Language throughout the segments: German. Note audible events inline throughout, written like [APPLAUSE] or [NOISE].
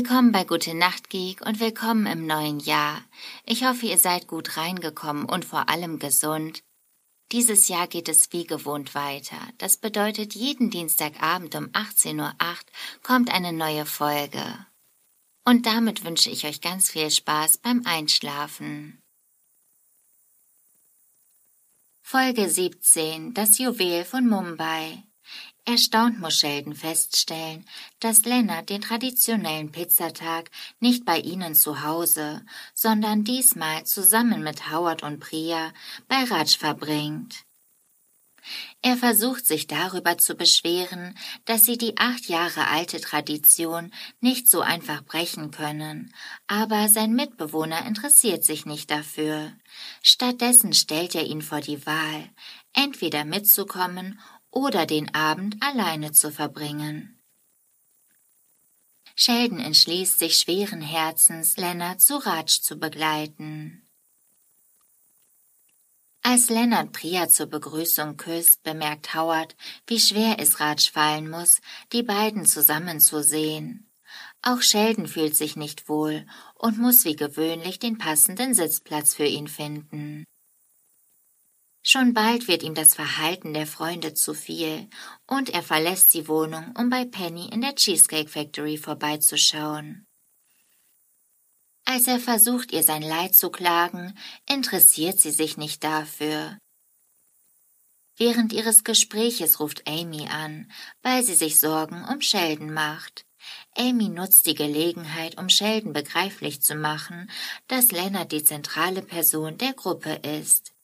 Willkommen bei Gute Nacht Geek und willkommen im neuen Jahr. Ich hoffe, ihr seid gut reingekommen und vor allem gesund. Dieses Jahr geht es wie gewohnt weiter. Das bedeutet, jeden Dienstagabend um 18.08 Uhr kommt eine neue Folge. Und damit wünsche ich euch ganz viel Spaß beim Einschlafen. Folge 17 Das Juwel von Mumbai Erstaunt muss Sheldon feststellen, dass Lennart den traditionellen Pizzatag nicht bei ihnen zu Hause, sondern diesmal zusammen mit Howard und Priya bei Raj verbringt. Er versucht sich darüber zu beschweren, dass sie die acht Jahre alte Tradition nicht so einfach brechen können, aber sein Mitbewohner interessiert sich nicht dafür. Stattdessen stellt er ihn vor die Wahl, entweder mitzukommen oder den Abend alleine zu verbringen. Sheldon entschließt sich schweren Herzens, Leonard zu Raj zu begleiten. Als Leonard Priya zur Begrüßung küsst, bemerkt Howard, wie schwer es Raj fallen muss, die beiden zusammenzusehen. Auch Sheldon fühlt sich nicht wohl und muss wie gewöhnlich den passenden Sitzplatz für ihn finden. Schon bald wird ihm das Verhalten der Freunde zu viel und er verlässt die Wohnung, um bei Penny in der Cheesecake Factory vorbeizuschauen. Als er versucht, ihr sein Leid zu klagen, interessiert sie sich nicht dafür. Während ihres Gespräches ruft Amy an, weil sie sich Sorgen um Sheldon macht. Amy nutzt die Gelegenheit, um Sheldon begreiflich zu machen, dass Leonard die zentrale Person der Gruppe ist.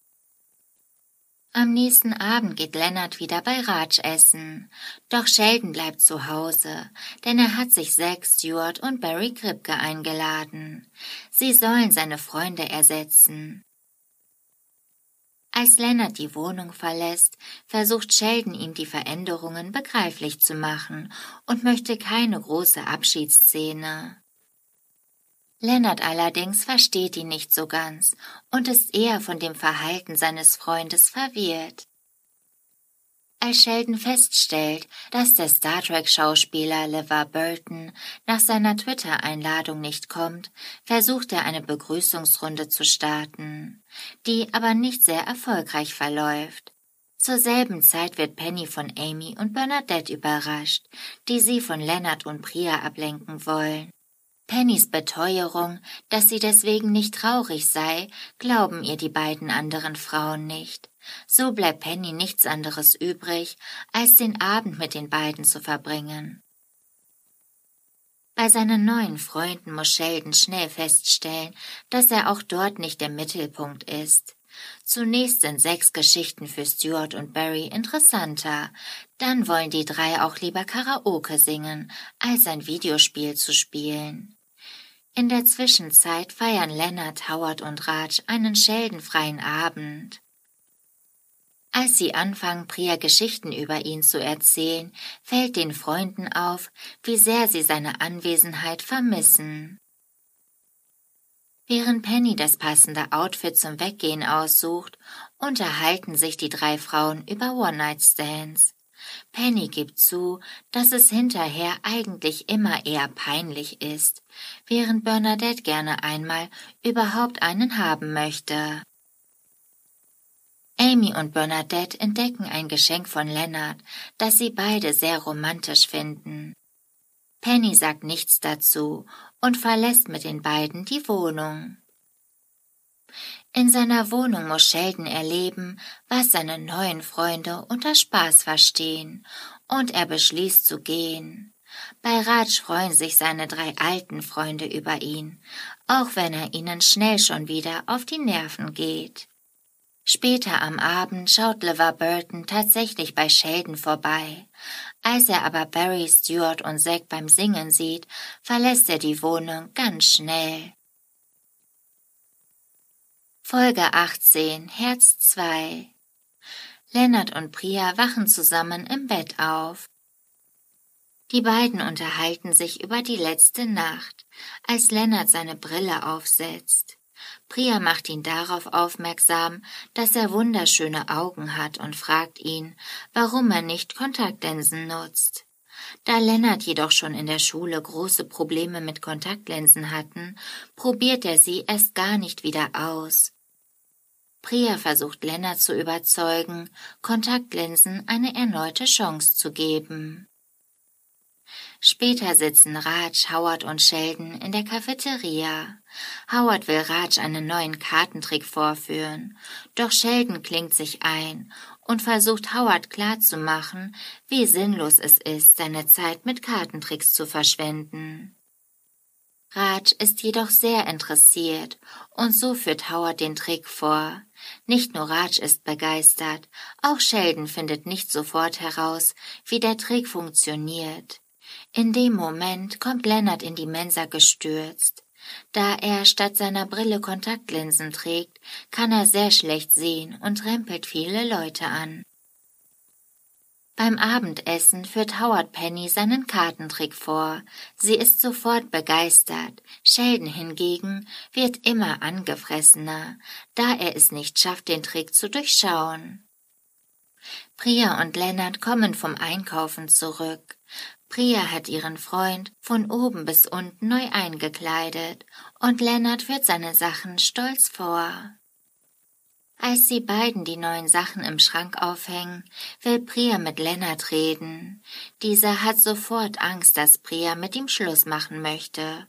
Am nächsten Abend geht Lennart wieder bei Raj essen. Doch Sheldon bleibt zu Hause, denn er hat sich Zack Stewart und Barry Kripke eingeladen. Sie sollen seine Freunde ersetzen. Als Lennart die Wohnung verlässt, versucht Sheldon ihm die Veränderungen begreiflich zu machen und möchte keine große Abschiedsszene. Lennart allerdings versteht ihn nicht so ganz und ist eher von dem Verhalten seines Freundes verwirrt. Als Sheldon feststellt, dass der Star Trek-Schauspieler LeVar Burton nach seiner Twitter-Einladung nicht kommt, versucht er eine Begrüßungsrunde zu starten, die aber nicht sehr erfolgreich verläuft. Zur selben Zeit wird Penny von Amy und Bernadette überrascht, die sie von Leonard und Priya ablenken wollen. Pennys Beteuerung, dass sie deswegen nicht traurig sei, glauben ihr die beiden anderen Frauen nicht. So bleibt Penny nichts anderes übrig, als den Abend mit den beiden zu verbringen. Bei seinen neuen Freunden muss Sheldon schnell feststellen, dass er auch dort nicht der Mittelpunkt ist. Zunächst sind sechs Geschichten für Stuart und Barry interessanter, dann wollen die drei auch lieber Karaoke singen, als ein Videospiel zu spielen. In der Zwischenzeit feiern Leonard, Howard und Raj einen scheldenfreien Abend. Als sie anfangen, Priya Geschichten über ihn zu erzählen, fällt den Freunden auf, wie sehr sie seine Anwesenheit vermissen. Während Penny das passende Outfit zum Weggehen aussucht, unterhalten sich die drei Frauen über One-Night-Stands. Penny gibt zu, dass es hinterher eigentlich immer eher peinlich ist, während Bernadette gerne einmal überhaupt einen haben möchte. Amy und Bernadette entdecken ein Geschenk von Leonard, das sie beide sehr romantisch finden. Penny sagt nichts dazu und verlässt mit den beiden die Wohnung. In seiner Wohnung muss Sheldon erleben, was seine neuen Freunde unter Spaß verstehen, und er beschließt zu gehen. Bei Raj freuen sich seine drei alten Freunde über ihn, auch wenn er ihnen schnell schon wieder auf die Nerven geht. Später am Abend schaut LeVar Burton tatsächlich bei Sheldon vorbei. Als er aber Barry, Stewart und Zack beim Singen sieht, verlässt er die Wohnung ganz schnell. Folge 18 Herz 2 Lennart und Priya wachen zusammen im Bett auf. Die beiden unterhalten sich über die letzte Nacht, als Lennart seine Brille aufsetzt. Priya macht ihn darauf aufmerksam, dass er wunderschöne Augen hat und fragt ihn, warum er nicht Kontaktlinsen nutzt. Da Lennart jedoch schon in der Schule große Probleme mit Kontaktlinsen hatten, probiert er sie erst gar nicht wieder aus. Priya versucht Lennart zu überzeugen, Kontaktlinsen eine erneute Chance zu geben. Später sitzen Raj, Howard und Sheldon in der Cafeteria. Howard will Raj einen neuen Kartentrick vorführen, doch Sheldon klingt sich ein und versucht Howard klarzumachen, wie sinnlos es ist, seine Zeit mit Kartentricks zu verschwenden. Raj ist jedoch sehr interessiert und so führt Howard den Trick vor. Nicht nur Raj ist begeistert, auch Sheldon findet nicht sofort heraus, wie der Trick funktioniert. In dem Moment kommt Lennart in die Mensa gestürzt. Da er statt seiner Brille Kontaktlinsen trägt, kann er sehr schlecht sehen und rempelt viele Leute an. Beim Abendessen führt Howard Penny seinen Kartentrick vor. Sie ist sofort begeistert. Sheldon hingegen wird immer angefressener, da er es nicht schafft, den Trick zu durchschauen. Priya und Lennart kommen vom Einkaufen zurück. Priya hat ihren Freund von oben bis unten neu eingekleidet und Lennart führt seine Sachen stolz vor. Als sie beiden die neuen Sachen im Schrank aufhängen, will Priya mit Lennart reden. Dieser hat sofort Angst, dass Priya mit ihm Schluss machen möchte.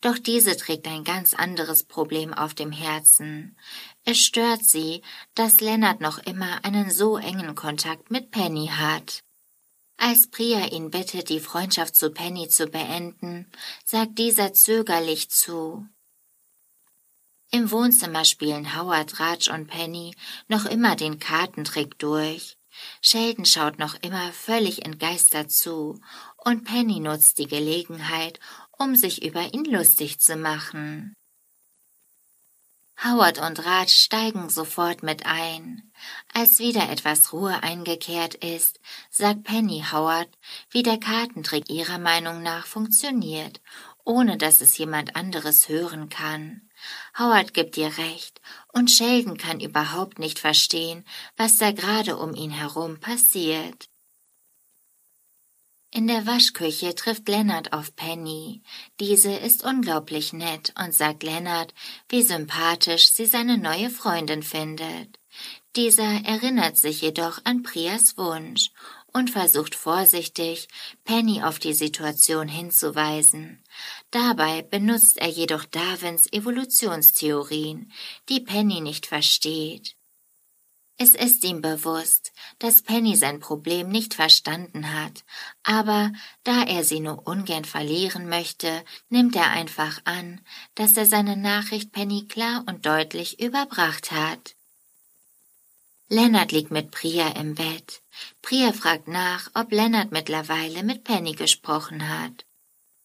Doch diese trägt ein ganz anderes Problem auf dem Herzen. Es stört sie, dass Lennart noch immer einen so engen Kontakt mit Penny hat. Als Priya ihn bittet, die Freundschaft zu Penny zu beenden, sagt dieser zögerlich zu. Im Wohnzimmer spielen Howard, Raj und Penny noch immer den Kartentrick durch. Sheldon schaut noch immer völlig entgeistert zu, und Penny nutzt die Gelegenheit, um sich über ihn lustig zu machen. Howard und Raj steigen sofort mit ein. Als wieder etwas Ruhe eingekehrt ist, sagt Penny Howard, wie der Kartentrick ihrer Meinung nach funktioniert, ohne dass es jemand anderes hören kann. Howard gibt ihr recht, und Sheldon kann überhaupt nicht verstehen, was da gerade um ihn herum passiert. In der Waschküche trifft Lennart auf Penny. Diese ist unglaublich nett und sagt Lennart, wie sympathisch sie seine neue Freundin findet. Dieser erinnert sich jedoch an Prias Wunsch und versucht vorsichtig, Penny auf die Situation hinzuweisen. Dabei benutzt er jedoch Darwins Evolutionstheorien, die Penny nicht versteht. Es ist ihm bewusst, dass Penny sein Problem nicht verstanden hat, aber da er sie nur ungern verlieren möchte, nimmt er einfach an, dass er seine Nachricht Penny klar und deutlich überbracht hat. Lennart liegt mit Priya im Bett. Priya fragt nach, ob Lennart mittlerweile mit Penny gesprochen hat.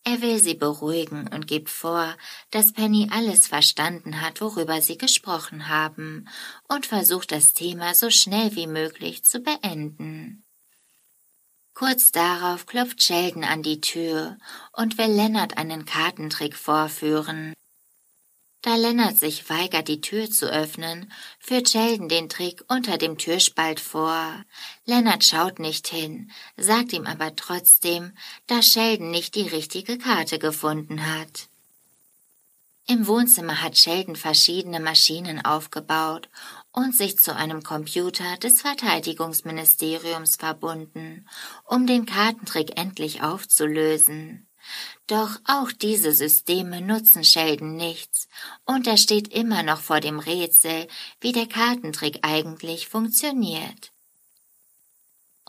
Er will sie beruhigen und gibt vor, dass Penny alles verstanden hat, worüber sie gesprochen haben, und versucht das Thema so schnell wie möglich zu beenden. Kurz darauf klopft Sheldon an die Tür und will Lennart einen Kartentrick vorführen. Da Lennart sich weigert, die Tür zu öffnen, führt Sheldon den Trick unter dem Türspalt vor. Lennart schaut nicht hin, sagt ihm aber trotzdem, dass Sheldon nicht die richtige Karte gefunden hat. Im Wohnzimmer hat Sheldon verschiedene Maschinen aufgebaut und sich zu einem Computer des Verteidigungsministeriums verbunden, um den Kartentrick endlich aufzulösen. Doch auch diese Systeme nutzen Sheldon nichts, und er steht immer noch vor dem Rätsel, wie der Kartentrick eigentlich funktioniert.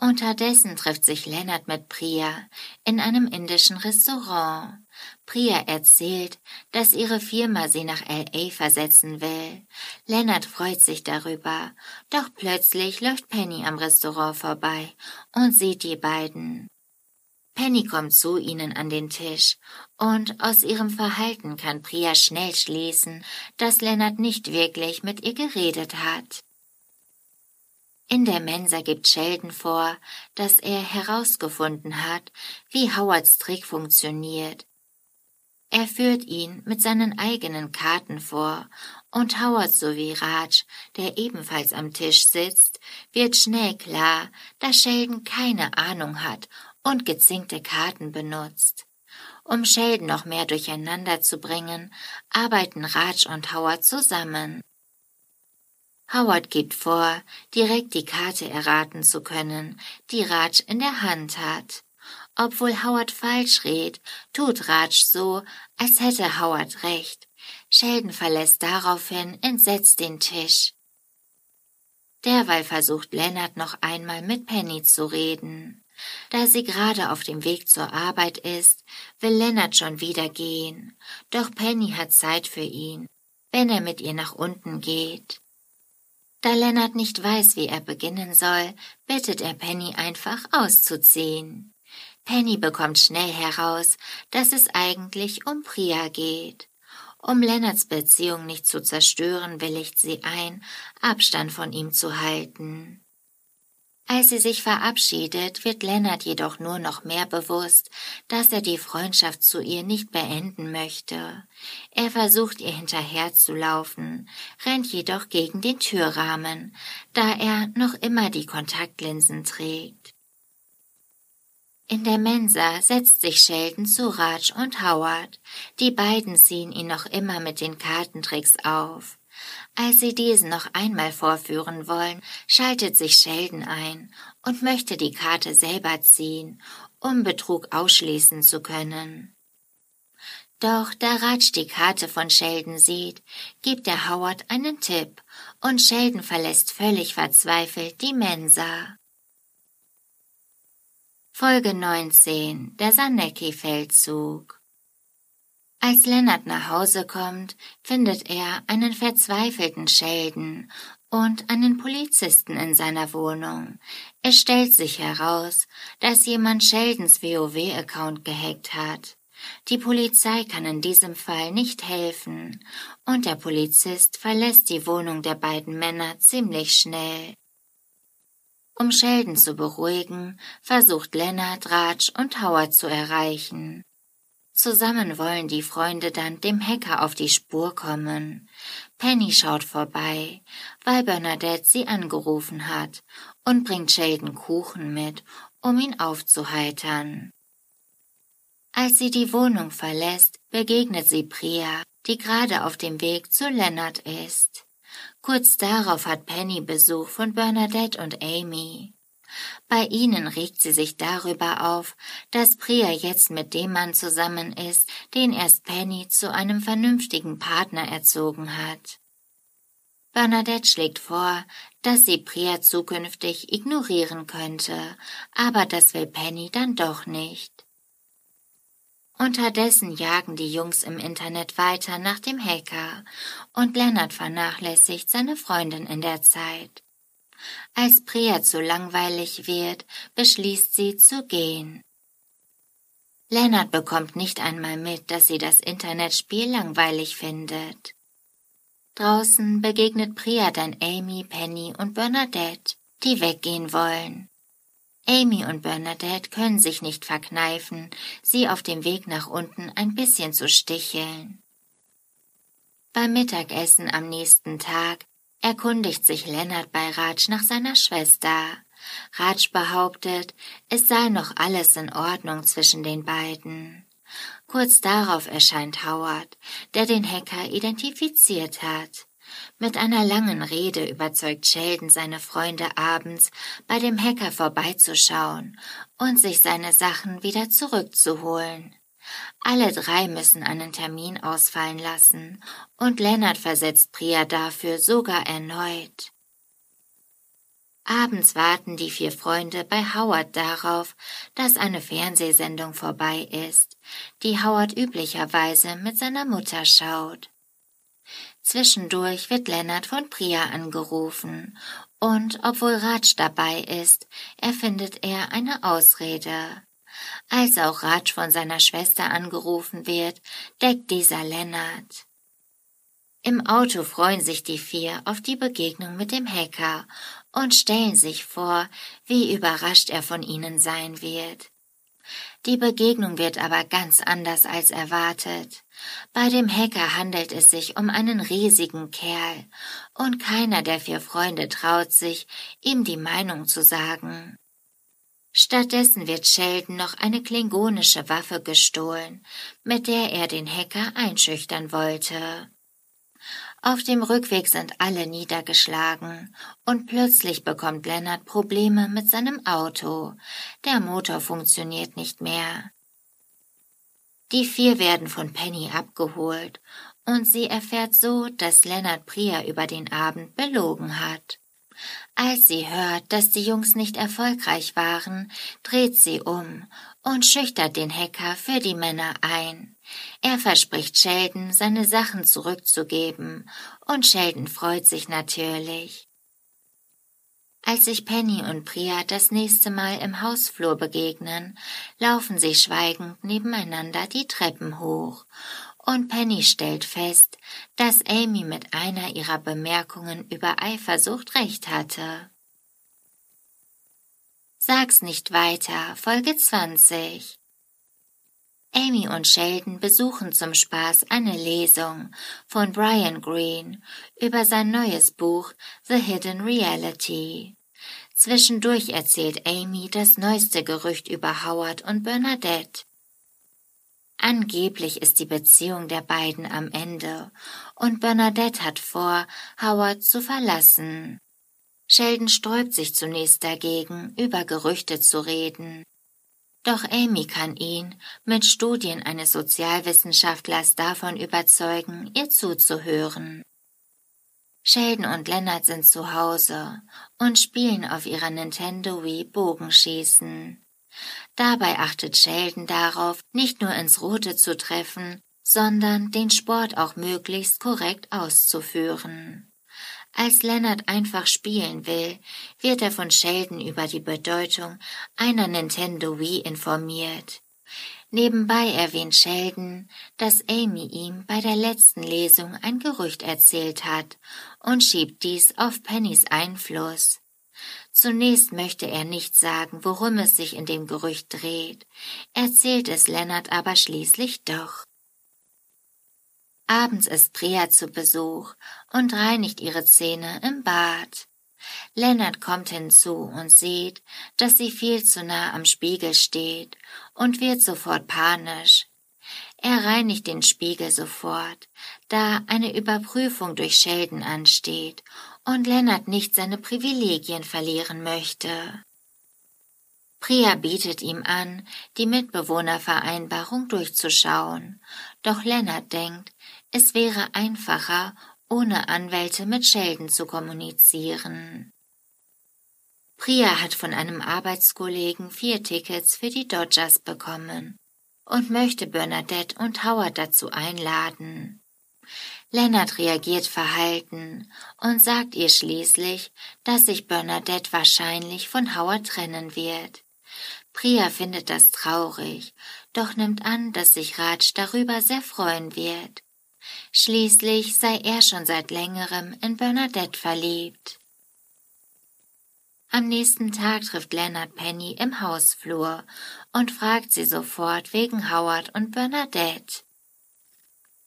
Unterdessen trifft sich Lennart mit Priya in einem indischen Restaurant. Priya erzählt, dass ihre Firma sie nach LA versetzen will. Lennart freut sich darüber, doch plötzlich läuft Penny am Restaurant vorbei und sieht die beiden. Penny kommt zu ihnen an den Tisch, und aus ihrem Verhalten kann Priya schnell schließen, dass Lennart nicht wirklich mit ihr geredet hat. In der Mensa gibt Sheldon vor, dass er herausgefunden hat, wie Howards Trick funktioniert. Er führt ihn mit seinen eigenen Karten vor, und Howard sowie Raj, der ebenfalls am Tisch sitzt, wird schnell klar, dass Sheldon keine Ahnung hat und gezinkte Karten benutzt. Um Sheldon noch mehr durcheinander zu bringen, arbeiten Raj und Howard zusammen. Howard gibt vor, direkt die Karte erraten zu können, die Raj in der Hand hat. Obwohl Howard falsch redet, tut Raj so, als hätte Howard recht. Sheldon verlässt daraufhin entsetzt den Tisch. Derweil versucht Leonard noch einmal mit Penny zu reden. Da sie gerade auf dem Weg zur Arbeit ist, will Leonard schon wieder gehen, doch Penny hat Zeit für ihn, wenn er mit ihr nach unten geht. Da Leonard nicht weiß, wie er beginnen soll, bittet er Penny einfach auszuziehen. Penny bekommt schnell heraus, dass es eigentlich um Priya geht. Um Lennarts Beziehung nicht zu zerstören, willigt sie ein, Abstand von ihm zu halten. Als sie sich verabschiedet, wird Lennart jedoch nur noch mehr bewusst, dass er die Freundschaft zu ihr nicht beenden möchte. Er versucht ihr hinterherzulaufen, rennt jedoch gegen den Türrahmen, da er noch immer die Kontaktlinsen trägt. In der Mensa setzt sich Sheldon zu Raj und Howard. Die beiden ziehen ihn noch immer mit den Kartentricks auf. Als sie diesen noch einmal vorführen wollen, schaltet sich Sheldon ein und möchte die Karte selber ziehen, um Betrug ausschließen zu können. Doch da Raj die Karte von Sheldon sieht, gibt er Howard einen Tipp und Sheldon verlässt völlig verzweifelt die Mensa. Folge 19 Der Sanecki-Feldzug Als Lennart nach Hause kommt, findet er einen verzweifelten Sheldon und einen Polizisten in seiner Wohnung. Es stellt sich heraus, dass jemand Sheldons WoW-Account gehackt hat. Die Polizei kann in diesem Fall nicht helfen und der Polizist verlässt die Wohnung der beiden Männer ziemlich schnell. Um Sheldon zu beruhigen, versucht Leonard, Raj und Howard zu erreichen. Zusammen wollen die Freunde dann dem Hacker auf die Spur kommen. Penny schaut vorbei, weil Bernadette sie angerufen hat und bringt Sheldon Kuchen mit, um ihn aufzuheitern. Als sie die Wohnung verlässt, begegnet sie Priya, die gerade auf dem Weg zu Leonard ist. Kurz darauf hat Penny Besuch von Bernadette und Amy. Bei ihnen regt sie sich darüber auf, dass Priya jetzt mit dem Mann zusammen ist, den erst Penny zu einem vernünftigen Partner erzogen hat. Bernadette schlägt vor, dass sie Priya zukünftig ignorieren könnte, aber das will Penny dann doch nicht. Unterdessen jagen die Jungs im Internet weiter nach dem Hacker und Leonard vernachlässigt seine Freundin in der Zeit. Als Priya zu langweilig wird, beschließt sie zu gehen. Leonard bekommt nicht einmal mit, dass sie das Internetspiel langweilig findet. Draußen begegnet Priya dann Amy, Penny und Bernadette, die weggehen wollen. Amy und Bernadette können sich nicht verkneifen, sie auf dem Weg nach unten ein bisschen zu sticheln. Beim Mittagessen am nächsten Tag erkundigt sich Lennart bei Raj nach seiner Schwester. Raj behauptet, es sei noch alles in Ordnung zwischen den beiden. Kurz darauf erscheint Howard, der den Hacker identifiziert hat. Mit einer langen Rede überzeugt Sheldon seine Freunde abends, bei dem Hacker vorbeizuschauen und sich seine Sachen wieder zurückzuholen. Alle drei müssen einen Termin ausfallen lassen, und Leonard versetzt Priya dafür sogar erneut. Abends warten die vier Freunde bei Howard darauf, dass eine Fernsehsendung vorbei ist, die Howard üblicherweise mit seiner Mutter schaut. Zwischendurch wird Lennart von Priya angerufen und obwohl Raj dabei ist, erfindet er eine Ausrede. Als auch Raj von seiner Schwester angerufen wird, deckt dieser Lennart. Im Auto freuen sich die vier auf die Begegnung mit dem Hacker und stellen sich vor, wie überrascht er von ihnen sein wird. Die Begegnung wird aber ganz anders als erwartet. Bei dem Hacker handelt es sich um einen riesigen Kerl, und keiner der vier Freunde traut sich, ihm die Meinung zu sagen. Stattdessen wird Sheldon noch eine klingonische Waffe gestohlen, mit der er den Hacker einschüchtern wollte. Auf dem Rückweg sind alle niedergeschlagen und plötzlich bekommt Leonard Probleme mit seinem Auto. Der Motor funktioniert nicht mehr. Die vier werden von Penny abgeholt und sie erfährt so, dass Leonard Priya über den Abend belogen hat. Als sie hört, dass die Jungs nicht erfolgreich waren, dreht sie um und schüchtert den Hacker für die Männer ein. Er verspricht Sheldon, seine Sachen zurückzugeben, und Sheldon freut sich natürlich. Als sich Penny und Priya das nächste Mal im Hausflur begegnen, laufen sie schweigend nebeneinander die Treppen hoch und Penny stellt fest, dass Amy mit einer ihrer Bemerkungen über Eifersucht recht hatte. Sag's nicht weiter, Folge 20. Amy und Sheldon besuchen zum Spaß eine Lesung von Brian Greene über sein neues Buch The Hidden Reality. Zwischendurch erzählt Amy das neueste Gerücht über Howard und Bernadette. Angeblich ist die Beziehung der beiden am Ende und Bernadette hat vor, Howard zu verlassen. Sheldon sträubt sich zunächst dagegen, über Gerüchte zu reden. Doch Amy kann ihn mit Studien eines Sozialwissenschaftlers davon überzeugen, ihr zuzuhören. Sheldon und Leonard sind zu Hause und spielen auf ihrer Nintendo Wii Bogenschießen. Dabei achtet Sheldon darauf, nicht nur ins Rote zu treffen, sondern den Sport auch möglichst korrekt auszuführen. Als Leonard einfach spielen will, wird er von Sheldon über die Bedeutung einer Nintendo Wii informiert. Nebenbei erwähnt Sheldon, dass Amy ihm bei der letzten Lesung ein Gerücht erzählt hat und schiebt dies auf Pennys Einfluss. Zunächst möchte er nicht sagen, worum es sich in dem Gerücht dreht, erzählt es Lennart aber schließlich doch. Abends ist Priya zu Besuch und reinigt ihre Zähne im Bad. Lennart kommt hinzu und sieht, dass sie viel zu nah am Spiegel steht und wird sofort panisch. Er reinigt den Spiegel sofort, da eine Überprüfung durch Sheldon ansteht und Lennart nicht seine Privilegien verlieren möchte. Priya bietet ihm an, die Mitbewohnervereinbarung durchzuschauen, doch Lennart denkt, es wäre einfacher, ohne Anwälte mit Sheldon zu kommunizieren. Priya hat von einem Arbeitskollegen vier Tickets für die Dodgers bekommen und möchte Bernadette und Howard dazu einladen. Lennart reagiert verhalten und sagt ihr schließlich, dass sich Bernadette wahrscheinlich von Howard trennen wird. Priya findet das traurig, doch nimmt an, dass sich Raj darüber sehr freuen wird. Schließlich sei er schon seit längerem in Bernadette verliebt. Am nächsten Tag trifft Leonard Penny im Hausflur und fragt sie sofort wegen Howard und Bernadette.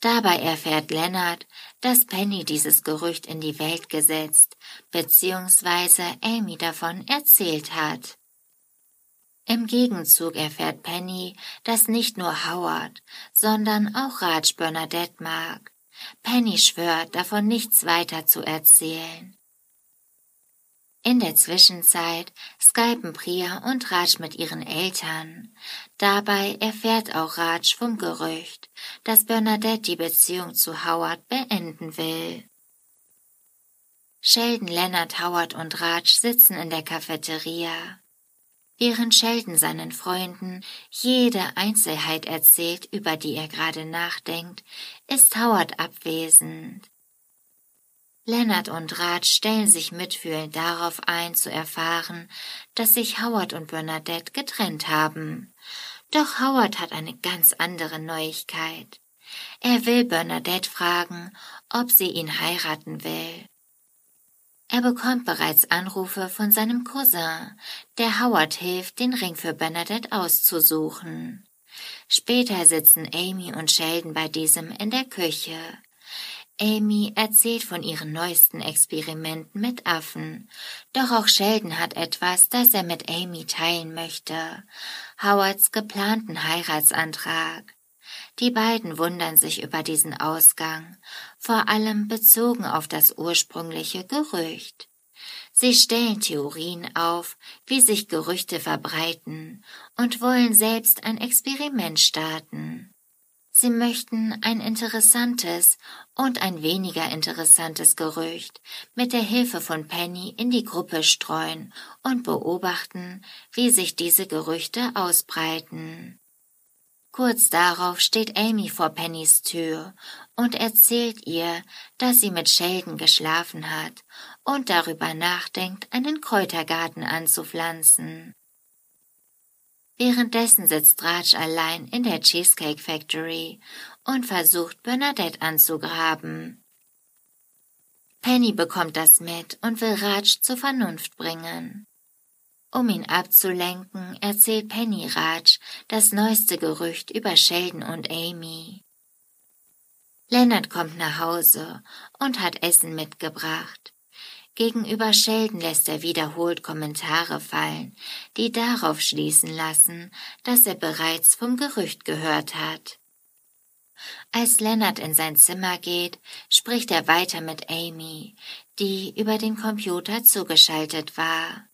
Dabei erfährt Leonard, dass Penny dieses Gerücht in die Welt gesetzt bzw. Amy davon erzählt hat. Im Gegenzug erfährt Penny, dass nicht nur Howard, sondern auch Raj Bernadette mag. Penny schwört, davon nichts weiter zu erzählen. In der Zwischenzeit skypen Priya und Raj mit ihren Eltern. Dabei erfährt auch Raj vom Gerücht, dass Bernadette die Beziehung zu Howard beenden will. Sheldon, Leonard, Howard und Raj sitzen in der Cafeteria. Während Sheldon seinen Freunden jede Einzelheit erzählt, über die er gerade nachdenkt, ist Howard abwesend. Leonard und Raj stellen sich mitfühlend darauf ein, zu erfahren, dass sich Howard und Bernadette getrennt haben. Doch Howard hat eine ganz andere Neuigkeit. Er will Bernadette fragen, ob sie ihn heiraten will. Er bekommt bereits Anrufe von seinem Cousin, der Howard hilft, den Ring für Bernadette auszusuchen. Später sitzen Amy und Sheldon bei diesem in der Küche. Amy erzählt von ihren neuesten Experimenten mit Affen. Doch auch Sheldon hat etwas, das er mit Amy teilen möchte. Howards geplanten Heiratsantrag. Die beiden wundern sich über diesen Ausgang, vor allem bezogen auf das ursprüngliche Gerücht. Sie stellen Theorien auf, wie sich Gerüchte verbreiten und wollen selbst ein Experiment starten. Sie möchten ein interessantes und ein weniger interessantes Gerücht mit der Hilfe von Penny in die Gruppe streuen und beobachten, wie sich diese Gerüchte ausbreiten. Kurz darauf steht Amy vor Pennys Tür und erzählt ihr, dass sie mit Sheldon geschlafen hat und darüber nachdenkt, einen Kräutergarten anzupflanzen. Währenddessen sitzt Raj allein in der Cheesecake Factory und versucht Bernadette anzugraben. Penny bekommt das mit und will Raj zur Vernunft bringen. Um ihn abzulenken, erzählt Penny Raj das neueste Gerücht über Sheldon und Amy. Leonard kommt nach Hause und hat Essen mitgebracht. Gegenüber Sheldon lässt er wiederholt Kommentare fallen, die darauf schließen lassen, dass er bereits vom Gerücht gehört hat. Als Leonard in sein Zimmer geht, spricht er weiter mit Amy, die über den Computer zugeschaltet war.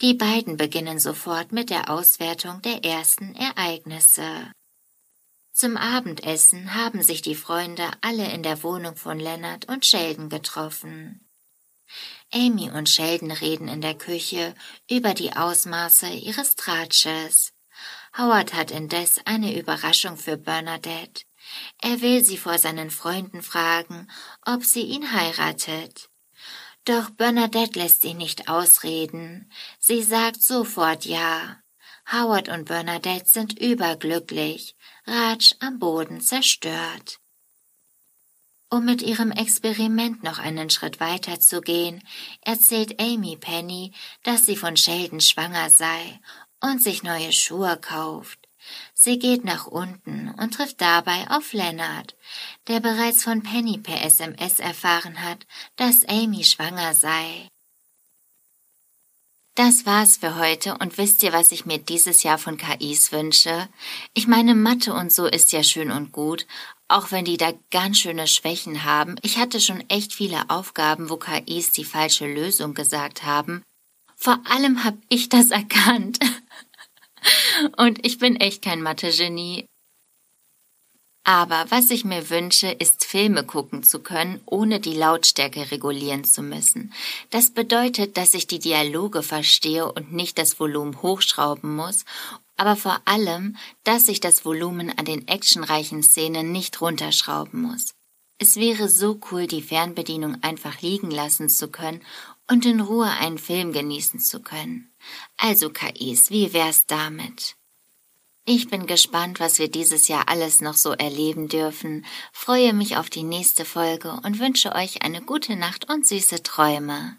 Die beiden beginnen sofort mit der Auswertung der ersten Ereignisse. Zum Abendessen haben sich die Freunde alle in der Wohnung von Leonard und Sheldon getroffen. Amy und Sheldon reden in der Küche über die Ausmaße ihres Tratsches. Howard hat indes eine Überraschung für Bernadette. Er will sie vor seinen Freunden fragen, ob sie ihn heiratet. Doch Bernadette lässt ihn nicht ausreden. Sie sagt sofort ja. Howard und Bernadette sind überglücklich, Raj am Boden zerstört. Um mit ihrem Experiment noch einen Schritt weiter zu gehen, erzählt Amy Penny, dass sie von Sheldon schwanger sei und sich neue Schuhe kauft. Sie geht nach unten und trifft dabei auf Leonard, der bereits von Penny per SMS erfahren hat, dass Amy schwanger sei. Das war's für heute und wisst ihr, was ich mir dieses Jahr von KIs wünsche? Ich meine, Mathe und so ist ja schön und gut, auch wenn die da ganz schöne Schwächen haben. Ich hatte schon echt viele Aufgaben, wo KIs die falsche Lösung gesagt haben. Vor allem hab ich das [LAUGHS] erkannt. und ich bin echt kein Mathe-Genie. Aber was ich mir wünsche, ist Filme gucken zu können, ohne die Lautstärke regulieren zu müssen. Das bedeutet, dass ich die Dialoge verstehe und nicht das Volumen hochschrauben muss, aber vor allem, dass ich das Volumen an den actionreichen Szenen nicht runterschrauben muss. Es wäre so cool, die Fernbedienung einfach liegen lassen zu können und in Ruhe einen Film genießen zu können. Also KIs, wie wär's damit? Ich bin gespannt, was wir dieses Jahr alles noch so erleben dürfen, freue mich auf die nächste Folge und wünsche euch eine gute Nacht und süße Träume.